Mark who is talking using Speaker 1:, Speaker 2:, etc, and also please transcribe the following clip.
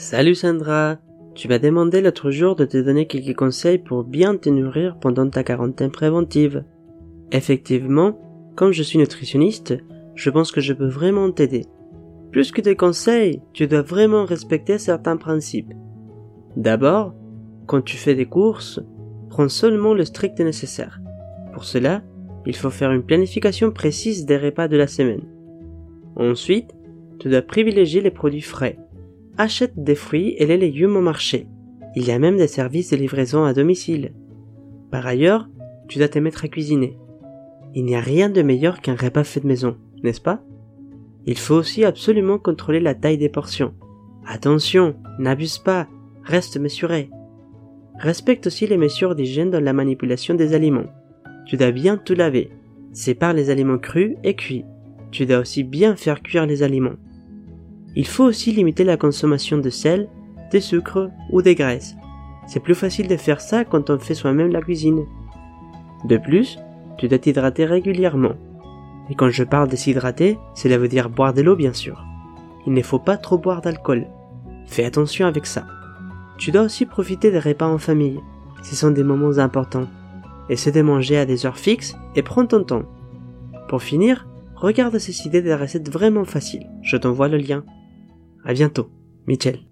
Speaker 1: Salut Sandra, tu m'as demandé l'autre jour de te donner quelques conseils pour bien te nourrir pendant ta quarantaine préventive. Effectivement, comme je suis nutritionniste, je pense que je peux vraiment t'aider. Plus que des conseils, tu dois vraiment respecter certains principes. D'abord, quand tu fais des courses, prends seulement le strict nécessaire. Pour cela, il faut faire une planification précise des repas de la semaine. Ensuite, tu dois privilégier les produits frais. Achète des fruits et les légumes au marché. Il y a même des services de livraison à domicile. Par ailleurs, tu dois te mettre à cuisiner. Il n'y a rien de meilleur qu'un repas fait de maison, n'est-ce pas? Il faut aussi absolument contrôler la taille des portions. Attention, n'abuse pas, reste mesuré. Respecte aussi les mesures d'hygiène dans la manipulation des aliments. Tu dois bien tout laver. Sépare les aliments crus et cuits. Tu dois aussi bien faire cuire les aliments. Il faut aussi limiter la consommation de sel, de sucre ou des graisses. C'est plus facile de faire ça quand on fait soi-même la cuisine. De plus, tu dois t'hydrater régulièrement. Et quand je parle de s'hydrater, cela veut dire boire de l'eau bien sûr. Il ne faut pas trop boire d'alcool. Fais attention avec ça. Tu dois aussi profiter des repas en famille. Ce sont des moments importants. Essaie de manger à des heures fixes et prends ton temps. Pour finir, regarde ces idées des recettes vraiment faciles. Je t'envoie le lien. À bientôt, Michel.